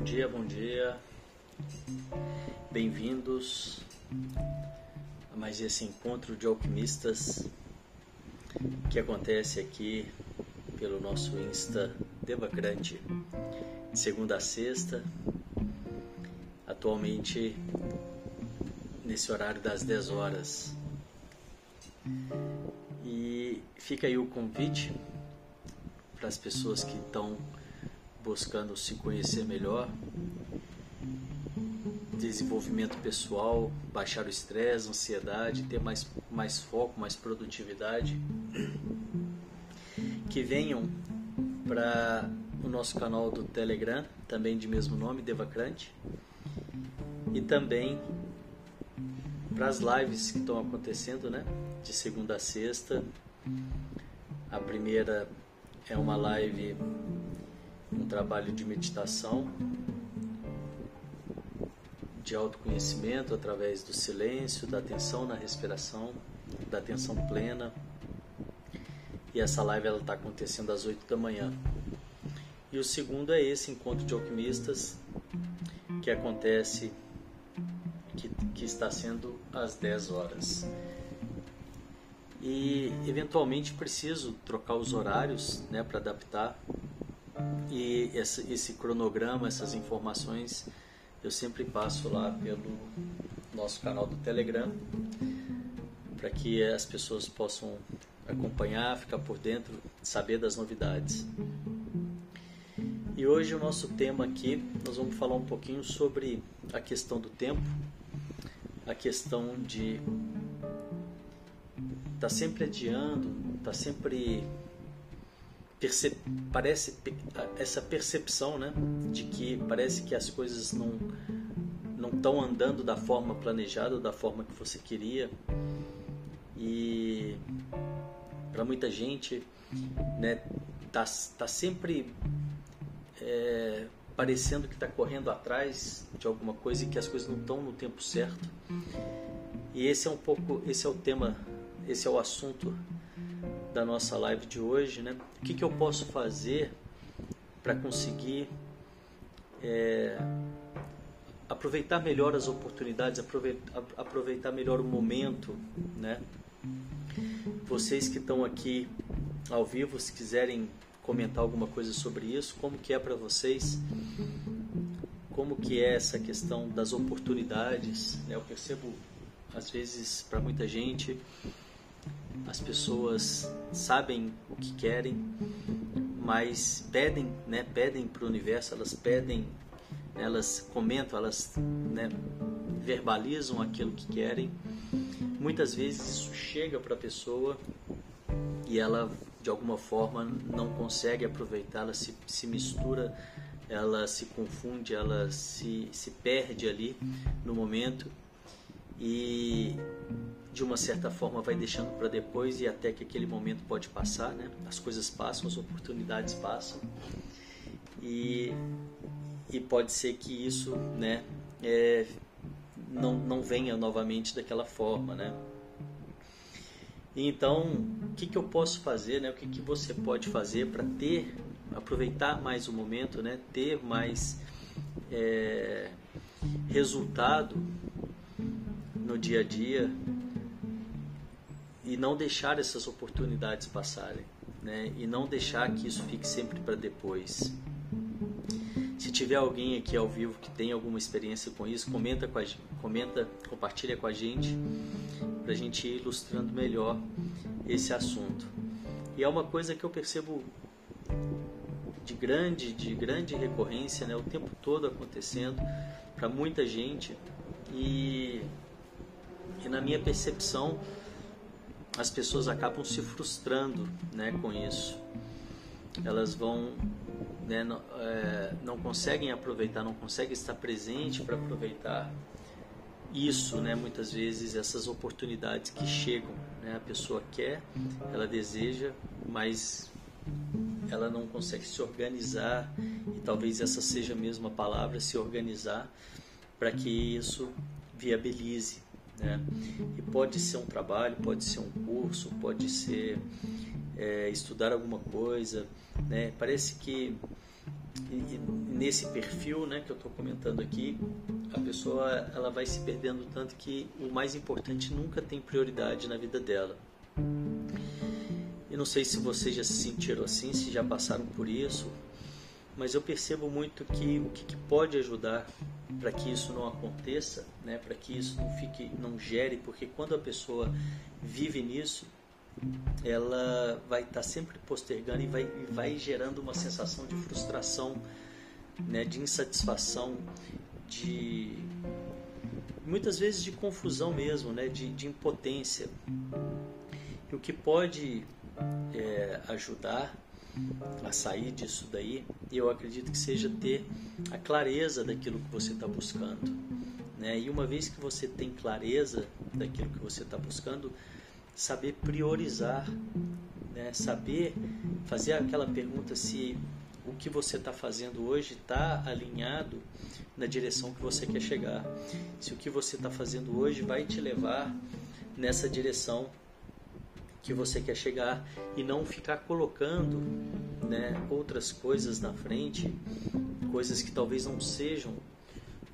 dia, bom dia. Bem-vindos a mais esse encontro de alquimistas que acontece aqui pelo nosso Insta Devacrante, de segunda a sexta, atualmente nesse horário das 10 horas. E fica aí o convite para as pessoas que estão buscando se conhecer melhor, desenvolvimento pessoal, baixar o estresse, ansiedade, ter mais, mais foco, mais produtividade, que venham para o nosso canal do Telegram, também de mesmo nome, Devacrante, e também para as lives que estão acontecendo, né? De segunda a sexta. A primeira é uma live, um trabalho de meditação, de autoconhecimento através do silêncio, da atenção na respiração, da atenção plena. E essa live ela está acontecendo às 8 da manhã. E o segundo é esse encontro de alquimistas que acontece que, que está sendo às 10 horas. E eventualmente preciso trocar os horários né, para adaptar. E esse, esse cronograma, essas informações, eu sempre passo lá pelo nosso canal do Telegram para que as pessoas possam acompanhar, ficar por dentro, saber das novidades. E hoje o nosso tema aqui, nós vamos falar um pouquinho sobre a questão do tempo a questão de tá sempre adiando, tá sempre parece essa percepção, né, de que parece que as coisas não não estão andando da forma planejada, da forma que você queria. E para muita gente, né, tá, tá sempre é, parecendo que está correndo atrás de alguma coisa e que as coisas não estão no tempo certo. E esse é um pouco, esse é o tema, esse é o assunto da nossa live de hoje, né? O que, que eu posso fazer para conseguir é, aproveitar melhor as oportunidades, aproveitar, melhor o momento, né? Vocês que estão aqui ao vivo, se quiserem comentar alguma coisa sobre isso, como que é para vocês, como que é essa questão das oportunidades, né? eu percebo às vezes para muita gente as pessoas sabem o que querem, mas pedem, né? Pedem para o universo, elas pedem, elas comentam, elas né? verbalizam aquilo que querem. Muitas vezes isso chega para a pessoa e ela de alguma forma não consegue aproveitar, ela se, se mistura, ela se confunde, ela se, se perde ali no momento e de uma certa forma vai deixando para depois e até que aquele momento pode passar, né? As coisas passam, as oportunidades passam e, e pode ser que isso, né, é, não, não venha novamente daquela forma, né? Então, o que, que eu posso fazer, né? O que, que você pode fazer para ter, aproveitar mais o momento, né? Ter mais é, resultado no dia a dia e não deixar essas oportunidades passarem, né? E não deixar que isso fique sempre para depois. Se tiver alguém aqui ao vivo que tem alguma experiência com isso, comenta com a comenta, compartilha com a gente para a gente ir ilustrando melhor esse assunto. E é uma coisa que eu percebo de grande, de grande recorrência, né, o tempo todo acontecendo para muita gente e, e na minha percepção as pessoas acabam se frustrando, né, com isso. Elas vão né, não, é, não conseguem aproveitar, não conseguem estar presente para aproveitar isso, né, muitas vezes essas oportunidades que chegam, né, a pessoa quer, ela deseja, mas ela não consegue se organizar e talvez essa seja mesmo a palavra, se organizar para que isso viabilize, né? E pode ser um trabalho, pode ser um curso, pode ser é, estudar alguma coisa, né? Parece que nesse perfil né, que eu estou comentando aqui, a pessoa ela vai se perdendo tanto que o mais importante nunca tem prioridade na vida dela. Eu não sei se vocês já se sentiram assim, se já passaram por isso, mas eu percebo muito que o que, que pode ajudar para que isso não aconteça, né, para que isso não fique, não gere, porque quando a pessoa vive nisso, ela vai estar tá sempre postergando e vai, vai gerando uma sensação de frustração, né, de insatisfação, de muitas vezes de confusão mesmo, né, de, de impotência. E o que pode é, ajudar a sair disso daí, eu acredito que seja ter a clareza daquilo que você está buscando. Né? E uma vez que você tem clareza daquilo que você está buscando, saber priorizar, né? saber fazer aquela pergunta se o que você está fazendo hoje está alinhado na direção que você quer chegar. Se o que você está fazendo hoje vai te levar nessa direção que você quer chegar e não ficar colocando né, outras coisas na frente, coisas que talvez não sejam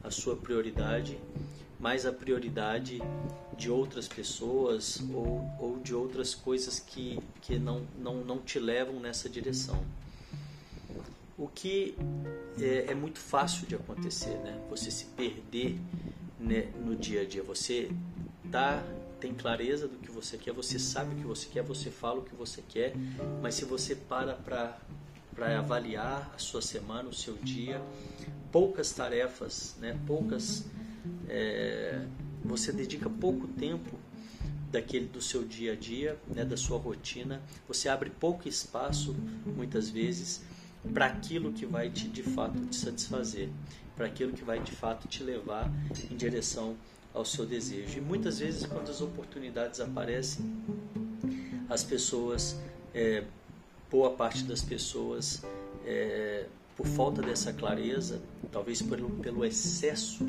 a sua prioridade, mas a prioridade de outras pessoas ou, ou de outras coisas que, que não, não, não te levam nessa direção. O que é, é muito fácil de acontecer, né? Você se perder né, no dia a dia. Você tá tem clareza do que você quer, você sabe o que você quer, você fala o que você quer, mas se você para para avaliar a sua semana, o seu dia, poucas tarefas, né, poucas, é, você dedica pouco tempo daquele do seu dia a dia, né, da sua rotina, você abre pouco espaço, muitas vezes, para aquilo que vai te de fato te satisfazer, para aquilo que vai de fato te levar em direção ao seu desejo. E muitas vezes, quando as oportunidades aparecem, as pessoas, é, boa parte das pessoas, é, por falta dessa clareza, talvez pelo, pelo excesso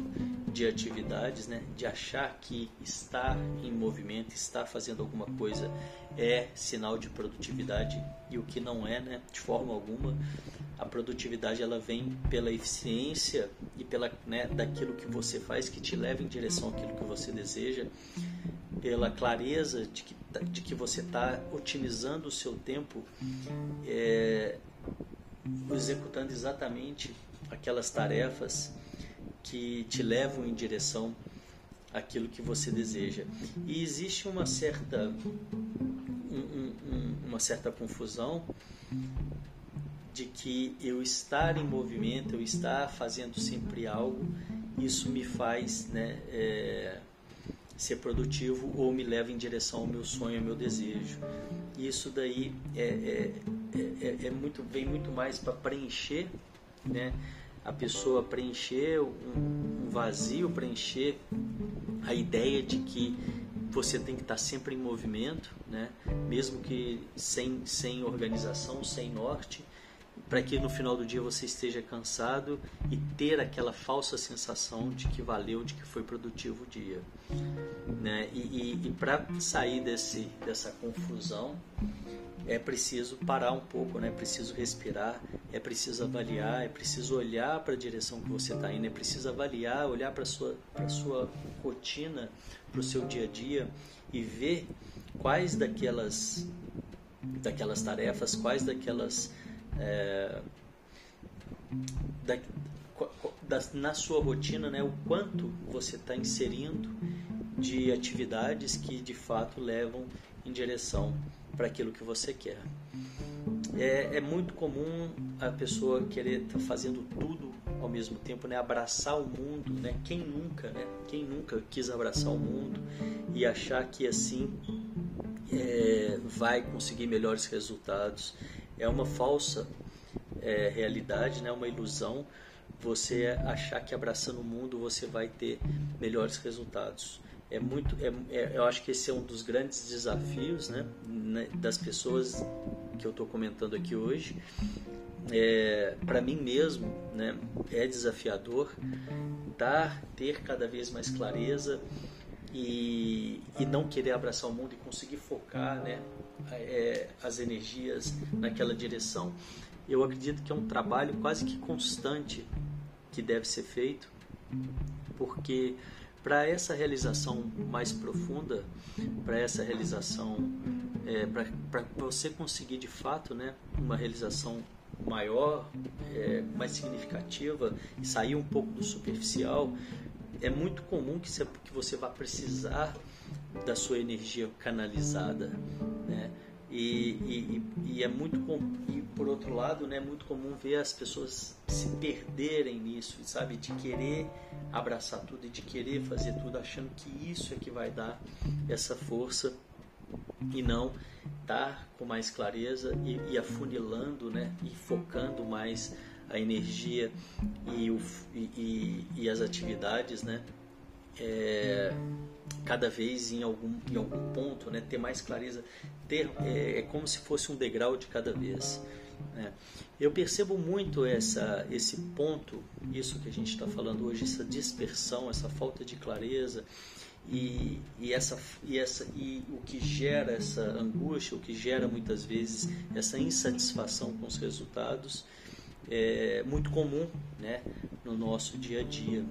de atividades, né, de achar que estar em movimento, estar fazendo alguma coisa é sinal de produtividade e o que não é, né, de forma alguma. A produtividade ela vem pela eficiência e pela né, daquilo que você faz que te leva em direção àquilo que você deseja, pela clareza de que, de que você está otimizando o seu tempo, é, executando exatamente aquelas tarefas que te levam em direção àquilo que você deseja. E existe uma certa, um, um, uma certa confusão de que eu estar em movimento, eu estar fazendo sempre algo, isso me faz né, é, ser produtivo ou me leva em direção ao meu sonho, ao meu desejo. Isso daí é, é, é, é muito, vem muito mais para preencher né, a pessoa preencher um, um vazio, preencher a ideia de que você tem que estar sempre em movimento, né? mesmo que sem, sem organização, sem norte, para que no final do dia você esteja cansado e ter aquela falsa sensação de que valeu, de que foi produtivo o dia. Né? E, e, e para sair desse, dessa confusão, é preciso parar um pouco, né? é preciso respirar, é preciso avaliar, é preciso olhar para a direção que você está indo, é preciso avaliar, olhar para a sua, sua rotina, para o seu dia a dia e ver quais daquelas, daquelas tarefas, quais daquelas. É, da, na sua rotina, né, o quanto você está inserindo de atividades que de fato levam em direção para aquilo que você quer. É, é, muito comum a pessoa querer estar tá fazendo tudo ao mesmo tempo, né? Abraçar o mundo, né? Quem nunca, né? Quem nunca quis abraçar o mundo e achar que assim é, vai conseguir melhores resultados? É uma falsa é, realidade, né? Uma ilusão. Você achar que abraçando o mundo você vai ter melhores resultados é muito é, é, eu acho que esse é um dos grandes desafios né, né das pessoas que eu estou comentando aqui hoje. É, para mim mesmo né, é desafiador dar ter cada vez mais clareza e, e não querer abraçar o mundo e conseguir focar né, é, as energias naquela direção. Eu acredito que é um trabalho quase que constante que deve ser feito, porque para essa realização mais profunda, para essa realização, é, para você conseguir de fato né, uma realização maior, é, mais significativa e sair um pouco do superficial, é muito comum que você, que você vá precisar da sua energia canalizada, né? E, e, e é muito e por outro lado, né, é muito comum ver as pessoas se perderem nisso, sabe, de querer abraçar tudo e de querer fazer tudo, achando que isso é que vai dar essa força e não estar com mais clareza e, e afunilando, né, e focando mais a energia e, o, e, e as atividades, né, é, cada vez em algum, em algum ponto, né, ter mais clareza, ter é, é como se fosse um degrau de cada vez. Né? Eu percebo muito essa, esse ponto, isso que a gente está falando hoje, essa dispersão, essa falta de clareza e, e, essa, e, essa, e o que gera essa angústia, o que gera muitas vezes essa insatisfação com os resultados, é muito comum né, no nosso dia a dia.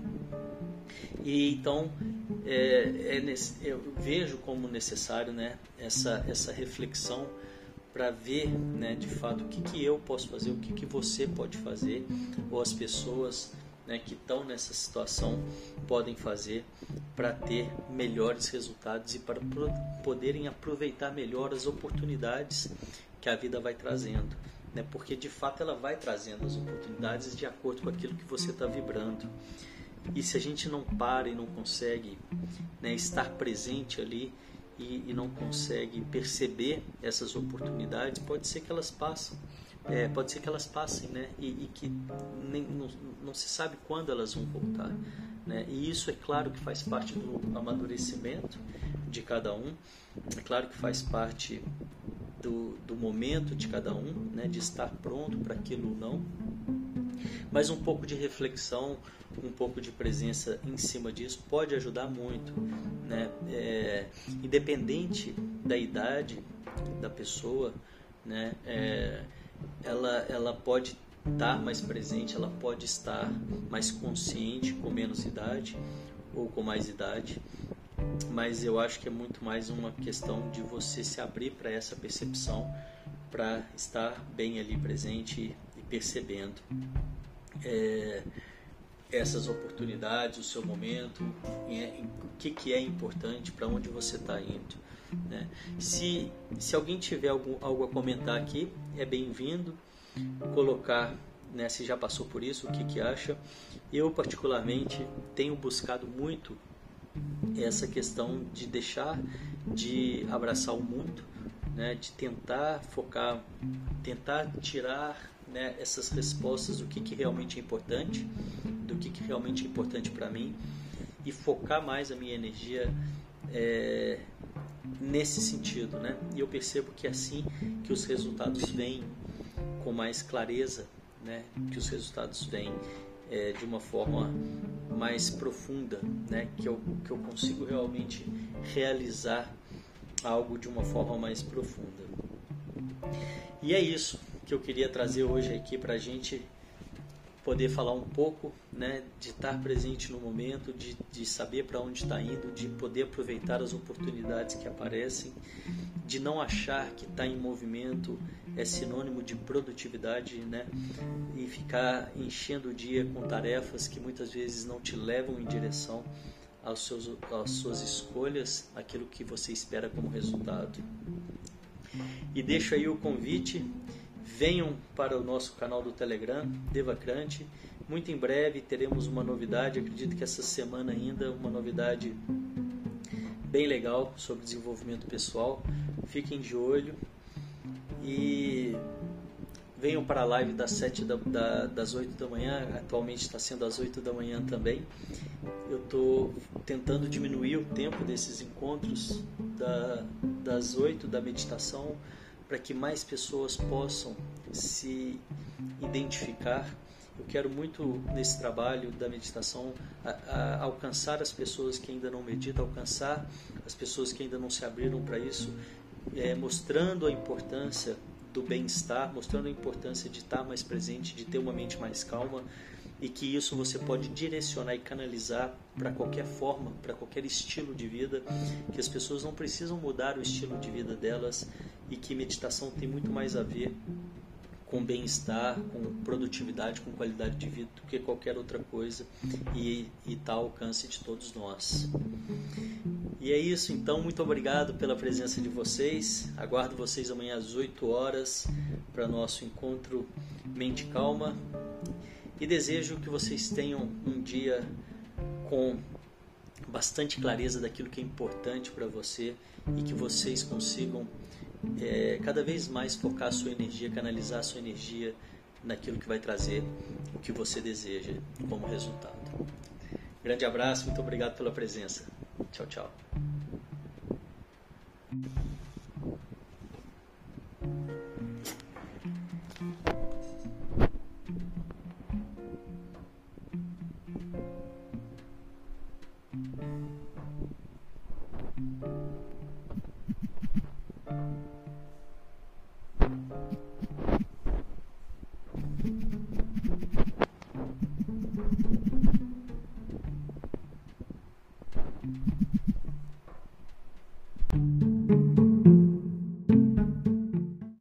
E então é, é nesse, eu vejo como necessário né, essa, essa reflexão para ver né, de fato o que, que eu posso fazer, o que, que você pode fazer, ou as pessoas né, que estão nessa situação podem fazer para ter melhores resultados e para poderem aproveitar melhor as oportunidades que a vida vai trazendo. Né, porque de fato ela vai trazendo as oportunidades de acordo com aquilo que você está vibrando. E se a gente não para e não consegue né, estar presente ali e, e, não consegue perceber essas oportunidades, pode ser que elas passem. É, pode ser que elas passem, né? E, e que nem, não, não, se sabe quando elas vão voltar. Né? E isso é claro que faz parte do amadurecimento de cada um, é claro que faz parte do, do momento de cada um, né? de estar pronto para aquilo ou não. Mas um pouco de reflexão, um pouco de presença em cima disso pode ajudar muito, né? É, independente da idade da pessoa, né? É, ela, ela pode estar mais presente, ela pode estar mais consciente com menos idade ou com mais idade, mas eu acho que é muito mais uma questão de você se abrir para essa percepção, para estar bem ali presente e percebendo. É, essas oportunidades, o seu momento, em, o que, que é importante, para onde você está indo. Né? Se, se alguém tiver algum, algo a comentar aqui, é bem-vindo. Colocar né, se já passou por isso, o que, que acha. Eu, particularmente, tenho buscado muito essa questão de deixar de abraçar o mundo, né, de tentar focar, tentar tirar né, essas respostas do que, que realmente é importante, do que, que realmente é importante para mim e focar mais a minha energia é, nesse sentido, né? E eu percebo que é assim que os resultados vêm com mais clareza, né? Que os resultados vêm é, de uma forma mais profunda, né? Que eu, que eu consigo realmente realizar algo de uma forma mais profunda. E é isso que eu queria trazer hoje aqui para a gente poder falar um pouco, né, de estar presente no momento, de, de saber para onde está indo, de poder aproveitar as oportunidades que aparecem, de não achar que estar tá em movimento é sinônimo de produtividade, né, e ficar enchendo o dia com tarefas que muitas vezes não te levam em direção aos seus, às suas escolhas, aquilo que você espera como resultado. E deixo aí o convite Venham para o nosso canal do Telegram, Devacrante. Muito em breve teremos uma novidade, acredito que essa semana ainda, uma novidade bem legal sobre desenvolvimento pessoal. Fiquem de olho e venham para a live das 7 da, da, das 8 da manhã, atualmente está sendo às 8 da manhã também. Eu estou tentando diminuir o tempo desses encontros da, das 8 da meditação para que mais pessoas possam se identificar. Eu quero muito nesse trabalho da meditação a, a, alcançar as pessoas que ainda não meditam, alcançar as pessoas que ainda não se abriram para isso, é, mostrando a importância do bem-estar, mostrando a importância de estar mais presente, de ter uma mente mais calma e que isso você pode direcionar e canalizar para qualquer forma, para qualquer estilo de vida, que as pessoas não precisam mudar o estilo de vida delas e que meditação tem muito mais a ver com bem-estar, com produtividade, com qualidade de vida do que qualquer outra coisa e está ao alcance de todos nós. E é isso, então, muito obrigado pela presença de vocês. Aguardo vocês amanhã às 8 horas para nosso encontro Mente Calma e desejo que vocês tenham um dia com bastante clareza daquilo que é importante para você e que vocês consigam é, cada vez mais focar a sua energia, canalizar a sua energia naquilo que vai trazer o que você deseja como resultado. Grande abraço, muito obrigado pela presença. Tchau, tchau.